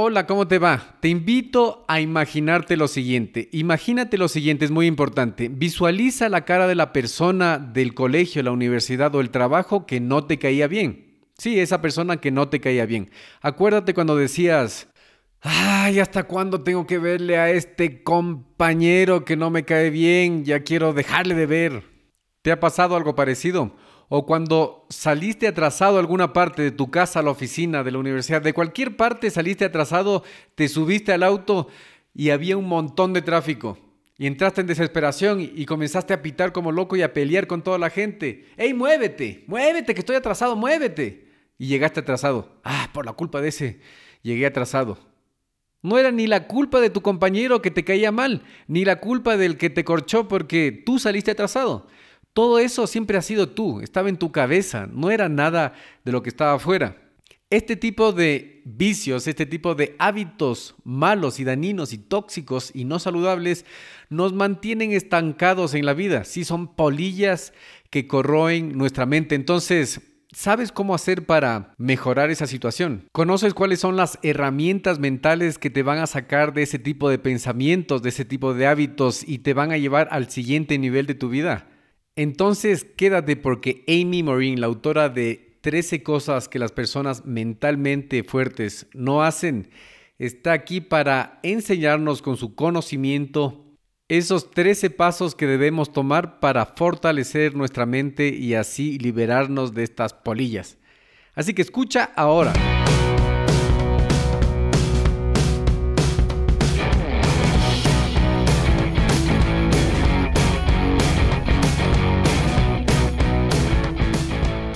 Hola, ¿cómo te va? Te invito a imaginarte lo siguiente. Imagínate lo siguiente, es muy importante. Visualiza la cara de la persona del colegio, la universidad o el trabajo que no te caía bien. Sí, esa persona que no te caía bien. Acuérdate cuando decías, ay, ¿hasta cuándo tengo que verle a este compañero que no me cae bien? Ya quiero dejarle de ver. ¿Te ha pasado algo parecido? O cuando saliste atrasado a alguna parte de tu casa, a la oficina, de la universidad, de cualquier parte saliste atrasado, te subiste al auto y había un montón de tráfico. Y entraste en desesperación y comenzaste a pitar como loco y a pelear con toda la gente. ¡Ey, muévete! ¡Muévete, que estoy atrasado! ¡Muévete! Y llegaste atrasado. Ah, por la culpa de ese, llegué atrasado. No era ni la culpa de tu compañero que te caía mal, ni la culpa del que te corchó porque tú saliste atrasado. Todo eso siempre ha sido tú, estaba en tu cabeza, no era nada de lo que estaba afuera. Este tipo de vicios, este tipo de hábitos malos y dañinos y tóxicos y no saludables nos mantienen estancados en la vida. Sí, son polillas que corroen nuestra mente. Entonces, ¿sabes cómo hacer para mejorar esa situación? ¿Conoces cuáles son las herramientas mentales que te van a sacar de ese tipo de pensamientos, de ese tipo de hábitos y te van a llevar al siguiente nivel de tu vida? Entonces quédate porque Amy Morin, la autora de 13 cosas que las personas mentalmente fuertes no hacen, está aquí para enseñarnos con su conocimiento esos 13 pasos que debemos tomar para fortalecer nuestra mente y así liberarnos de estas polillas. Así que escucha ahora.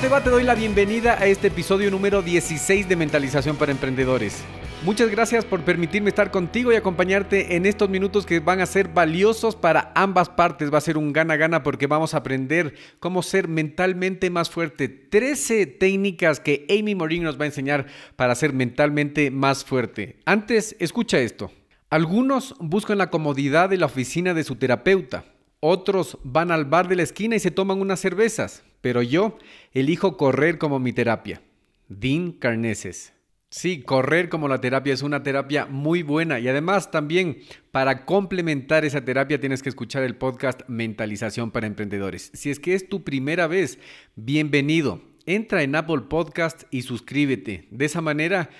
Te doy la bienvenida a este episodio número 16 de Mentalización para Emprendedores. Muchas gracias por permitirme estar contigo y acompañarte en estos minutos que van a ser valiosos para ambas partes. Va a ser un gana-gana porque vamos a aprender cómo ser mentalmente más fuerte. 13 técnicas que Amy Morin nos va a enseñar para ser mentalmente más fuerte. Antes, escucha esto. Algunos buscan la comodidad de la oficina de su terapeuta. Otros van al bar de la esquina y se toman unas cervezas pero yo elijo correr como mi terapia. Dean Carneses. Sí, correr como la terapia es una terapia muy buena y además también para complementar esa terapia tienes que escuchar el podcast Mentalización para Emprendedores. Si es que es tu primera vez, bienvenido. Entra en Apple Podcast y suscríbete. De esa manera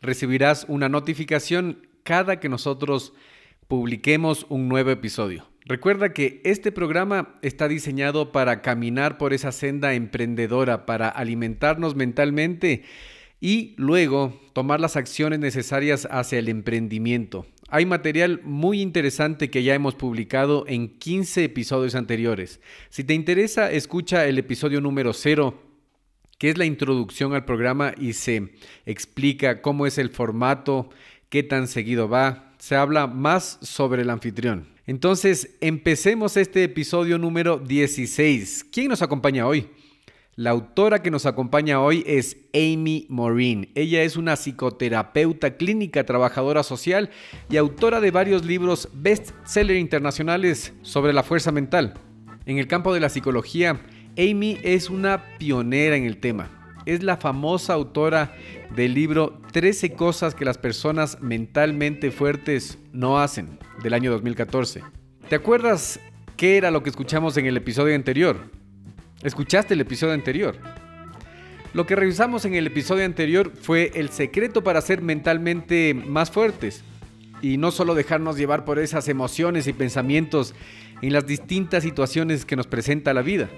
recibirás una notificación cada que nosotros publiquemos un nuevo episodio. Recuerda que este programa está diseñado para caminar por esa senda emprendedora, para alimentarnos mentalmente y luego tomar las acciones necesarias hacia el emprendimiento. Hay material muy interesante que ya hemos publicado en 15 episodios anteriores. Si te interesa, escucha el episodio número 0 que es la introducción al programa y se explica cómo es el formato, qué tan seguido va. Se habla más sobre el anfitrión. Entonces, empecemos este episodio número 16. ¿Quién nos acompaña hoy? La autora que nos acompaña hoy es Amy Morin. Ella es una psicoterapeuta clínica, trabajadora social y autora de varios libros best-seller internacionales sobre la fuerza mental. En el campo de la psicología, Amy es una pionera en el tema es la famosa autora del libro 13 cosas que las personas mentalmente fuertes no hacen, del año 2014. ¿Te acuerdas ¿Qué era lo que escuchamos en el episodio anterior? ¿Escuchaste el episodio anterior? Lo que revisamos en el episodio anterior fue el secreto para ser mentalmente más fuertes y no solo dejarnos llevar por esas emociones y pensamientos en las distintas situaciones que nos presenta la vida.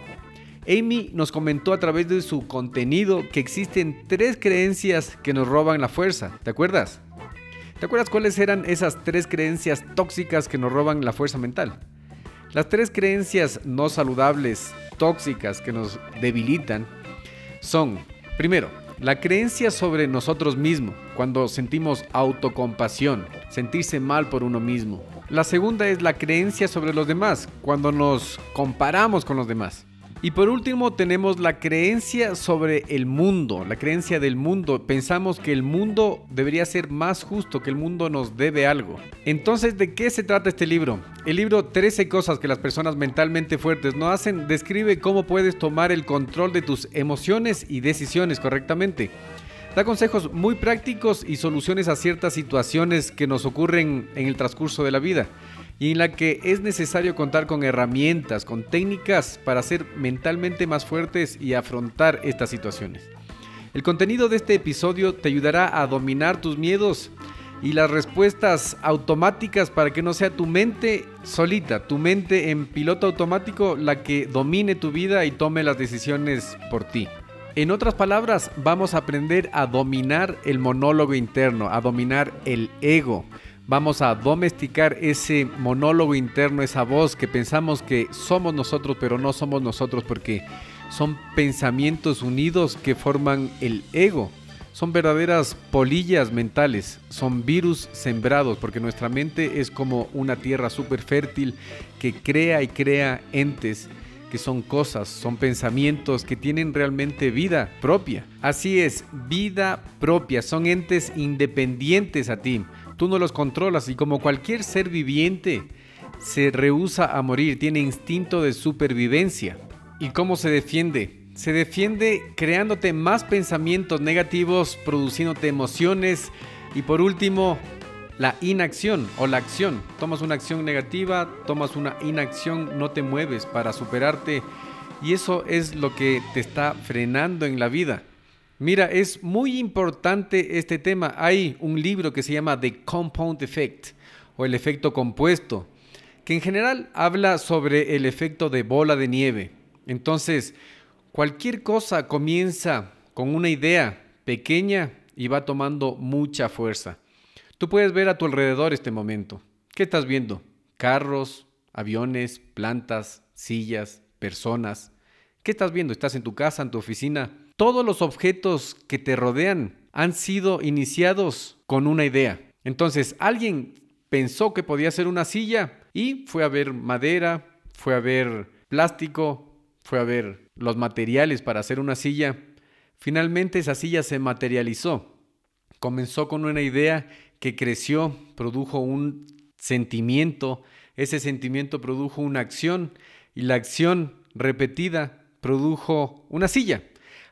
Amy nos comentó a través de su contenido que existen tres creencias que nos roban la fuerza, ¿te acuerdas? ¿Te acuerdas cuáles eran esas tres creencias tóxicas que nos roban la fuerza mental? Las tres creencias no saludables, tóxicas, que nos debilitan, son, primero, la creencia sobre nosotros mismos, cuando sentimos autocompasión, sentirse mal por uno mismo. La segunda es la creencia sobre los demás, cuando nos comparamos con los demás. Y por último tenemos la creencia sobre el mundo, la creencia del mundo. Pensamos que el mundo debería ser más justo, que el mundo nos debe algo. Entonces, ¿de qué se trata este libro? El libro 13 cosas que las personas mentalmente fuertes no hacen describe cómo puedes tomar el control de tus emociones y decisiones correctamente. Da consejos muy prácticos y soluciones a ciertas situaciones que nos ocurren en el transcurso de la vida y en la que es necesario contar con herramientas, con técnicas para ser mentalmente más fuertes y afrontar estas situaciones. El contenido de este episodio te ayudará a dominar tus miedos y las respuestas automáticas para que no sea tu mente solita, tu mente en piloto automático la que domine tu vida y tome las decisiones por ti. En otras palabras, vamos a aprender a dominar el monólogo interno, a dominar el ego vamos a domesticar ese monólogo interno, esa voz que pensamos que somos nosotros, pero no somos nosotros porque son pensamientos unidos que forman el ego. Son verdaderas polillas mentales, son virus sembrados, porque nuestra mente es como una tierra súper fértil que crea y crea entes que son cosas, son pensamientos que tienen realmente vida propia. Así es, vida propia, son entes independientes a ti tú no los controlas y como cualquier ser viviente se rehúsa a morir, tiene instinto de supervivencia. ¿Y cómo se defiende? Se defiende creándote más pensamientos negativos, produciéndote emociones y por último la inacción o la acción. Tomas una acción negativa, tomas una inacción, no te mueves para superarte y eso es lo que te está frenando en la vida. Mira, es muy importante este tema. Hay un libro que se llama The Compound Effect o el efecto compuesto, que en general habla sobre el efecto de bola de nieve. Entonces, cualquier cosa comienza con una idea pequeña y va tomando mucha fuerza. Tú puedes ver a tu alrededor este momento. ¿Qué estás viendo? Carros, aviones, plantas, sillas, personas. ¿Qué estás viendo? ¿Estás en tu casa, en tu oficina? Todos los objetos que te rodean han sido iniciados con una idea. Entonces, alguien pensó que podía ser una silla y fue a ver madera, fue a ver plástico, fue a ver los materiales para hacer una silla. Finalmente esa silla se materializó. Comenzó con una idea que creció, produjo un sentimiento, ese sentimiento produjo una acción y la acción repetida produjo una silla.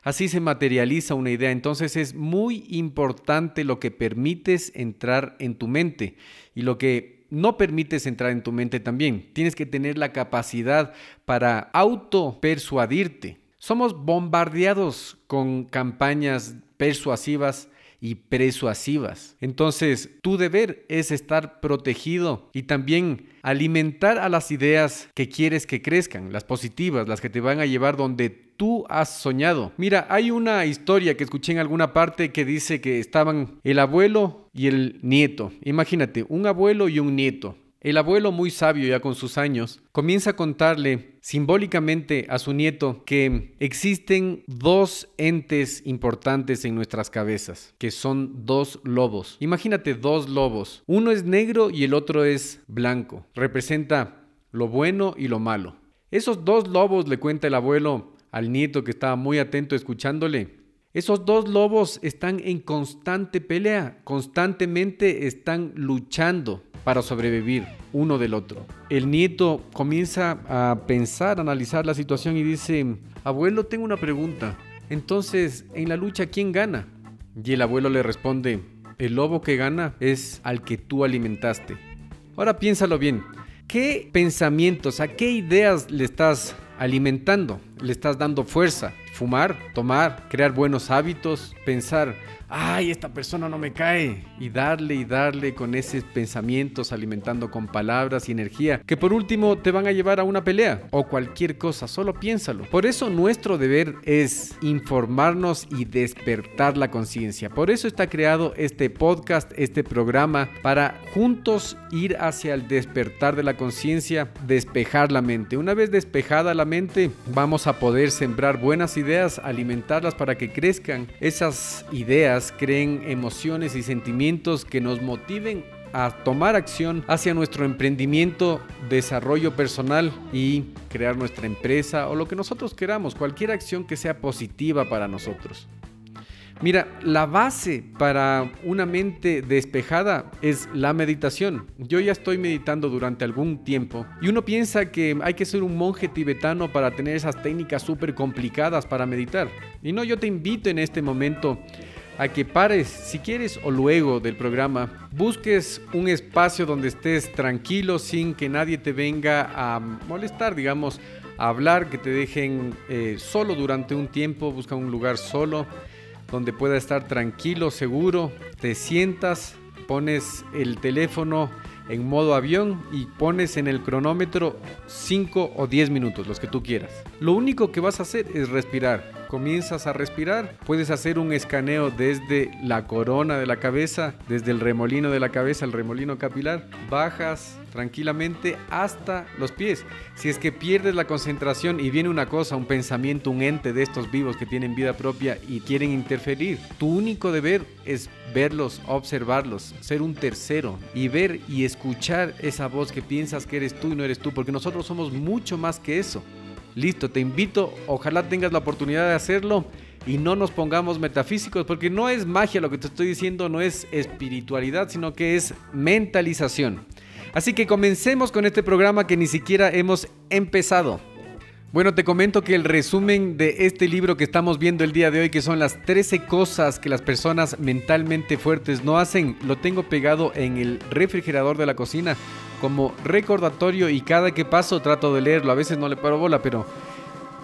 Así se materializa una idea. Entonces es muy importante lo que permites entrar en tu mente y lo que no permites entrar en tu mente también. Tienes que tener la capacidad para auto persuadirte. Somos bombardeados con campañas persuasivas y persuasivas. Entonces, tu deber es estar protegido y también alimentar a las ideas que quieres que crezcan, las positivas, las que te van a llevar donde tú has soñado. Mira, hay una historia que escuché en alguna parte que dice que estaban el abuelo y el nieto. Imagínate, un abuelo y un nieto. El abuelo, muy sabio ya con sus años, comienza a contarle simbólicamente a su nieto que existen dos entes importantes en nuestras cabezas, que son dos lobos. Imagínate dos lobos. Uno es negro y el otro es blanco. Representa lo bueno y lo malo. Esos dos lobos, le cuenta el abuelo, al nieto que estaba muy atento escuchándole. Esos dos lobos están en constante pelea, constantemente están luchando para sobrevivir uno del otro. El nieto comienza a pensar, a analizar la situación y dice, abuelo, tengo una pregunta. Entonces, en la lucha, ¿quién gana? Y el abuelo le responde, el lobo que gana es al que tú alimentaste. Ahora piénsalo bien, ¿Qué pensamientos, a qué ideas le estás alimentando? ¿Le estás dando fuerza? Fumar, tomar, crear buenos hábitos, pensar, ay, esta persona no me cae, y darle y darle con esos pensamientos, alimentando con palabras y energía, que por último te van a llevar a una pelea o cualquier cosa, solo piénsalo. Por eso nuestro deber es informarnos y despertar la conciencia. Por eso está creado este podcast, este programa, para juntos ir hacia el despertar de la conciencia, despejar la mente. Una vez despejada la mente, vamos a poder sembrar buenas ideas, alimentarlas para que crezcan esas ideas creen emociones y sentimientos que nos motiven a tomar acción hacia nuestro emprendimiento, desarrollo personal y crear nuestra empresa o lo que nosotros queramos, cualquier acción que sea positiva para nosotros. Mira, la base para una mente despejada es la meditación. Yo ya estoy meditando durante algún tiempo y uno piensa que hay que ser un monje tibetano para tener esas técnicas súper complicadas para meditar. Y no, yo te invito en este momento a que pares, si quieres o luego del programa, busques un espacio donde estés tranquilo sin que nadie te venga a molestar, digamos, a hablar, que te dejen eh, solo durante un tiempo, busca un lugar solo donde pueda estar tranquilo, seguro, te sientas, pones el teléfono en modo avión y pones en el cronómetro 5 o 10 minutos, los que tú quieras. Lo único que vas a hacer es respirar comienzas a respirar. Puedes hacer un escaneo desde la corona de la cabeza, desde el remolino de la cabeza, el remolino capilar. Bajas tranquilamente hasta los pies. Si es que pierdes la concentración y viene una cosa, un pensamiento, un ente de estos vivos que tienen vida propia y quieren interferir, tu único deber es verlos, observarlos, ser un tercero y ver y escuchar esa voz que piensas que eres tú y no eres tú, porque nosotros somos mucho más que eso. Listo, te invito, ojalá tengas la oportunidad de hacerlo y no nos pongamos metafísicos, porque no es magia lo que te estoy diciendo, no es espiritualidad, sino que es mentalización. Así que comencemos con este programa que ni siquiera hemos empezado. Bueno, te comento que el resumen de este libro que estamos viendo el día de hoy, que son las 13 cosas que las personas mentalmente fuertes no hacen, lo tengo pegado en el refrigerador de la cocina como recordatorio y cada que paso trato de leerlo. A veces no le paro bola, pero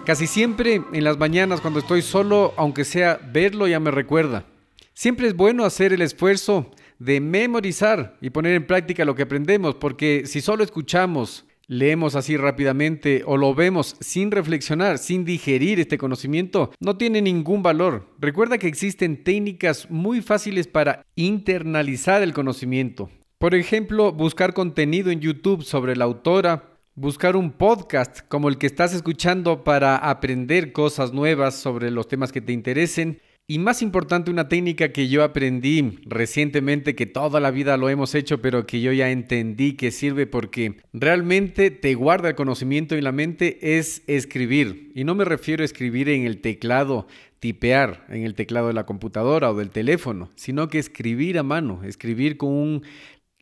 casi siempre en las mañanas cuando estoy solo, aunque sea verlo, ya me recuerda. Siempre es bueno hacer el esfuerzo de memorizar y poner en práctica lo que aprendemos, porque si solo escuchamos, leemos así rápidamente o lo vemos sin reflexionar, sin digerir este conocimiento, no tiene ningún valor. Recuerda que existen técnicas muy fáciles para internalizar el conocimiento. Por ejemplo, buscar contenido en YouTube sobre la autora, buscar un podcast como el que estás escuchando para aprender cosas nuevas sobre los temas que te interesen. Y más importante, una técnica que yo aprendí recientemente, que toda la vida lo hemos hecho, pero que yo ya entendí que sirve porque realmente te guarda el conocimiento en la mente, es escribir. Y no me refiero a escribir en el teclado, tipear en el teclado de la computadora o del teléfono, sino que escribir a mano, escribir con un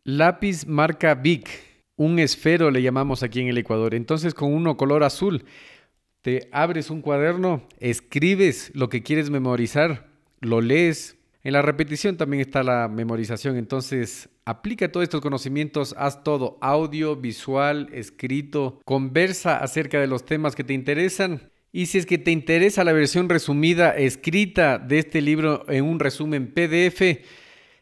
Lápiz marca Bic, un esfero le llamamos aquí en el Ecuador. Entonces con uno color azul, te abres un cuaderno, escribes lo que quieres memorizar, lo lees. En la repetición también está la memorización, entonces aplica todos estos conocimientos, haz todo, audio, visual, escrito, conversa acerca de los temas que te interesan. Y si es que te interesa la versión resumida escrita de este libro en un resumen PDF,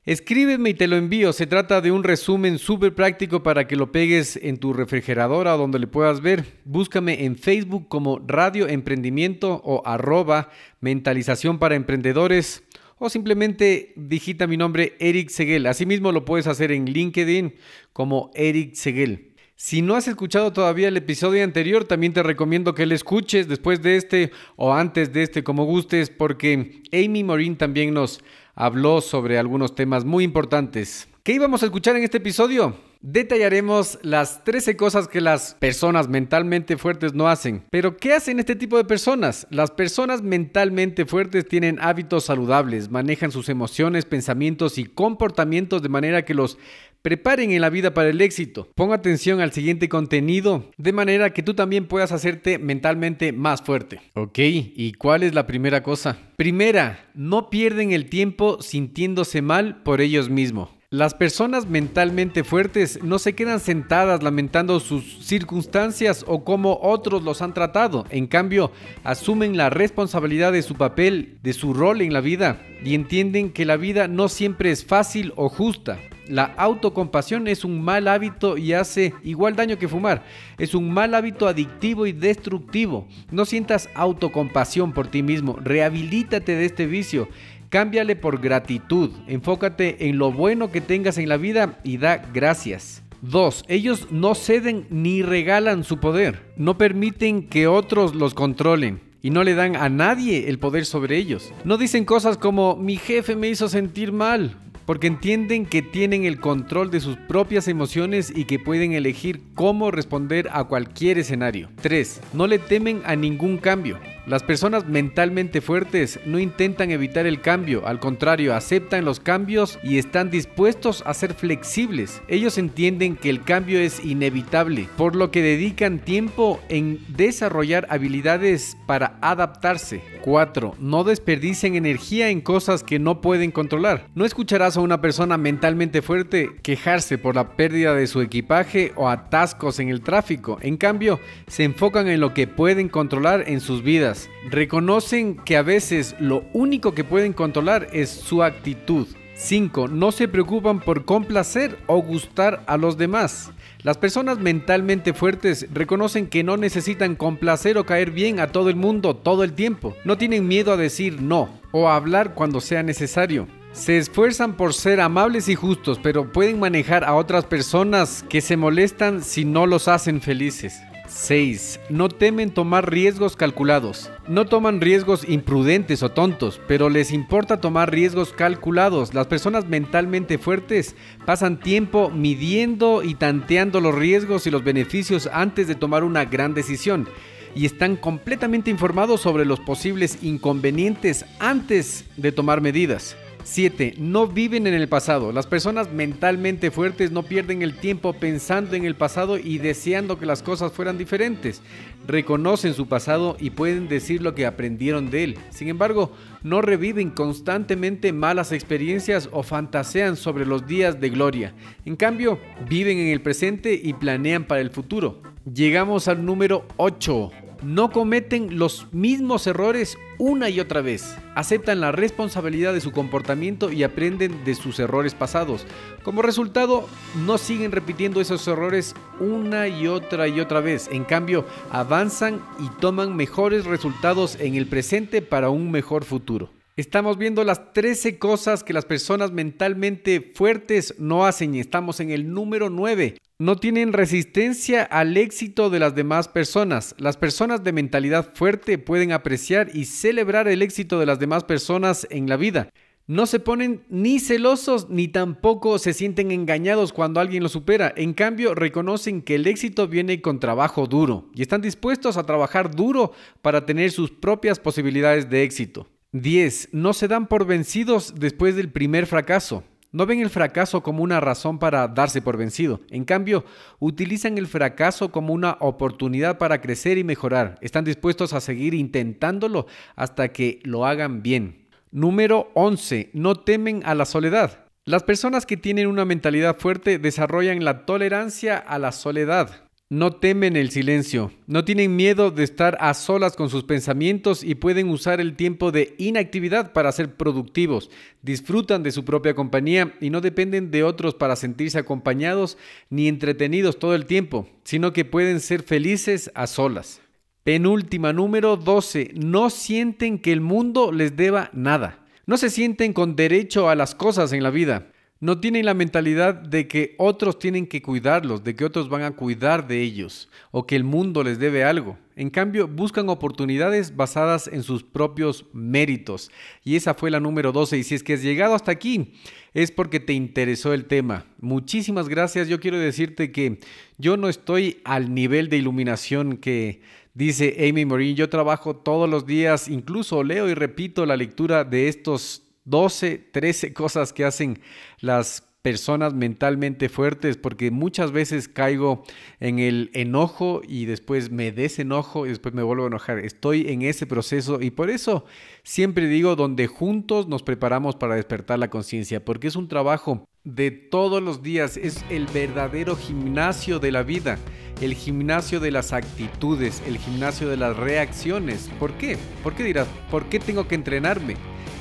Escríbeme y te lo envío. Se trata de un resumen súper práctico para que lo pegues en tu refrigeradora o donde le puedas ver. Búscame en Facebook como Radio Emprendimiento o arroba Mentalización para Emprendedores o simplemente digita mi nombre Eric Seguel. Asimismo lo puedes hacer en LinkedIn como Eric Seguel. Si no has escuchado todavía el episodio anterior, también te recomiendo que lo escuches después de este o antes de este, como gustes, porque Amy Morin también nos habló sobre algunos temas muy importantes. ¿Qué íbamos a escuchar en este episodio? Detallaremos las 13 cosas que las personas mentalmente fuertes no hacen. Pero ¿qué hacen este tipo de personas? Las personas mentalmente fuertes tienen hábitos saludables, manejan sus emociones, pensamientos y comportamientos de manera que los preparen en la vida para el éxito. Pon atención al siguiente contenido de manera que tú también puedas hacerte mentalmente más fuerte. Ok, ¿y cuál es la primera cosa? Primera, no pierden el tiempo sintiéndose mal por ellos mismos. Las personas mentalmente fuertes no se quedan sentadas lamentando sus circunstancias o cómo otros los han tratado. En cambio, asumen la responsabilidad de su papel, de su rol en la vida y entienden que la vida no siempre es fácil o justa. La autocompasión es un mal hábito y hace igual daño que fumar. Es un mal hábito adictivo y destructivo. No sientas autocompasión por ti mismo. Rehabilítate de este vicio. Cámbiale por gratitud. Enfócate en lo bueno que tengas en la vida y da gracias. 2. Ellos no ceden ni regalan su poder. No permiten que otros los controlen y no le dan a nadie el poder sobre ellos. No dicen cosas como mi jefe me hizo sentir mal porque entienden que tienen el control de sus propias emociones y que pueden elegir cómo responder a cualquier escenario. 3. No le temen a ningún cambio. Las personas mentalmente fuertes no intentan evitar el cambio, al contrario, aceptan los cambios y están dispuestos a ser flexibles. Ellos entienden que el cambio es inevitable, por lo que dedican tiempo en desarrollar habilidades para adaptarse. 4. No desperdicien energía en cosas que no pueden controlar. No escucharás a una persona mentalmente fuerte quejarse por la pérdida de su equipaje o atascos en el tráfico. En cambio, se enfocan en lo que pueden controlar en sus vidas reconocen que a veces lo único que pueden controlar es su actitud. 5. No se preocupan por complacer o gustar a los demás. Las personas mentalmente fuertes reconocen que no necesitan complacer o caer bien a todo el mundo todo el tiempo. No tienen miedo a decir no o a hablar cuando sea necesario. Se esfuerzan por ser amables y justos, pero pueden manejar a otras personas que se molestan si no los hacen felices. 6. No temen tomar riesgos calculados. No toman riesgos imprudentes o tontos, pero les importa tomar riesgos calculados. Las personas mentalmente fuertes pasan tiempo midiendo y tanteando los riesgos y los beneficios antes de tomar una gran decisión y están completamente informados sobre los posibles inconvenientes antes de tomar medidas. 7. No viven en el pasado. Las personas mentalmente fuertes no pierden el tiempo pensando en el pasado y deseando que las cosas fueran diferentes. Reconocen su pasado y pueden decir lo que aprendieron de él. Sin embargo, no reviven constantemente malas experiencias o fantasean sobre los días de gloria. En cambio, viven en el presente y planean para el futuro. Llegamos al número 8 no cometen los mismos errores una y otra vez. Aceptan la responsabilidad de su comportamiento y aprenden de sus errores pasados. Como resultado, no siguen repitiendo esos errores una y otra y otra vez. En cambio, avanzan y toman mejores resultados en el presente para un mejor futuro. Estamos viendo las 13 cosas que las personas mentalmente fuertes no hacen y estamos en el número 9. No tienen resistencia al éxito de las demás personas. Las personas de mentalidad fuerte pueden apreciar y celebrar el éxito de las demás personas en la vida. No se ponen ni celosos ni tampoco se sienten engañados cuando alguien lo supera. En cambio, reconocen que el éxito viene con trabajo duro y están dispuestos a trabajar duro para tener sus propias posibilidades de éxito. 10. No se dan por vencidos después del primer fracaso. No ven el fracaso como una razón para darse por vencido. En cambio, utilizan el fracaso como una oportunidad para crecer y mejorar. Están dispuestos a seguir intentándolo hasta que lo hagan bien. Número 11. No temen a la soledad. Las personas que tienen una mentalidad fuerte desarrollan la tolerancia a la soledad. No temen el silencio, no tienen miedo de estar a solas con sus pensamientos y pueden usar el tiempo de inactividad para ser productivos. Disfrutan de su propia compañía y no dependen de otros para sentirse acompañados ni entretenidos todo el tiempo, sino que pueden ser felices a solas. Penúltima número 12. No sienten que el mundo les deba nada. No se sienten con derecho a las cosas en la vida. No tienen la mentalidad de que otros tienen que cuidarlos, de que otros van a cuidar de ellos o que el mundo les debe algo. En cambio, buscan oportunidades basadas en sus propios méritos. Y esa fue la número 12. Y si es que has llegado hasta aquí, es porque te interesó el tema. Muchísimas gracias. Yo quiero decirte que yo no estoy al nivel de iluminación que dice Amy Morin. Yo trabajo todos los días, incluso leo y repito la lectura de estos 12, 13 cosas que hacen las personas mentalmente fuertes porque muchas veces caigo en el enojo y después me desenojo y después me vuelvo a enojar. Estoy en ese proceso y por eso siempre digo donde juntos nos preparamos para despertar la conciencia porque es un trabajo de todos los días, es el verdadero gimnasio de la vida, el gimnasio de las actitudes, el gimnasio de las reacciones. ¿Por qué? ¿Por qué dirás? ¿Por qué tengo que entrenarme?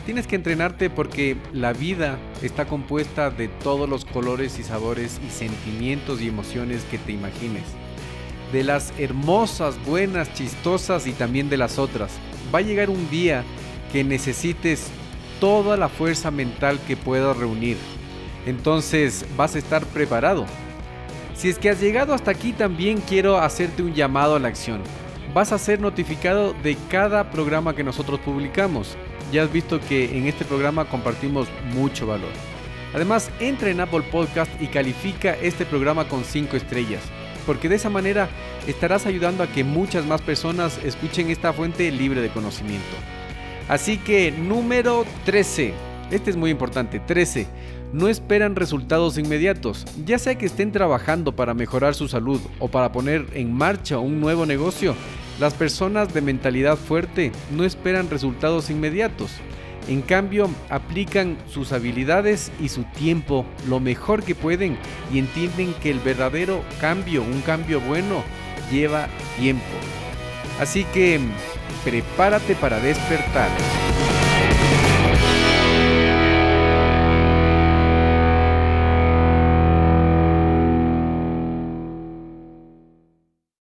Tienes que entrenarte porque la vida está compuesta de todos los colores y sabores y sentimientos y emociones que te imagines. De las hermosas, buenas, chistosas y también de las otras. Va a llegar un día que necesites toda la fuerza mental que puedas reunir. Entonces vas a estar preparado. Si es que has llegado hasta aquí también quiero hacerte un llamado a la acción. Vas a ser notificado de cada programa que nosotros publicamos ya has visto que en este programa compartimos mucho valor. Además, entra en Apple Podcast y califica este programa con 5 estrellas, porque de esa manera estarás ayudando a que muchas más personas escuchen esta fuente libre de conocimiento. Así que número 13, este es muy importante, 13, no esperan resultados inmediatos, ya sea que estén trabajando para mejorar su salud o para poner en marcha un nuevo negocio, las personas de mentalidad fuerte no esperan resultados inmediatos. En cambio, aplican sus habilidades y su tiempo lo mejor que pueden y entienden que el verdadero cambio, un cambio bueno, lleva tiempo. Así que prepárate para despertar.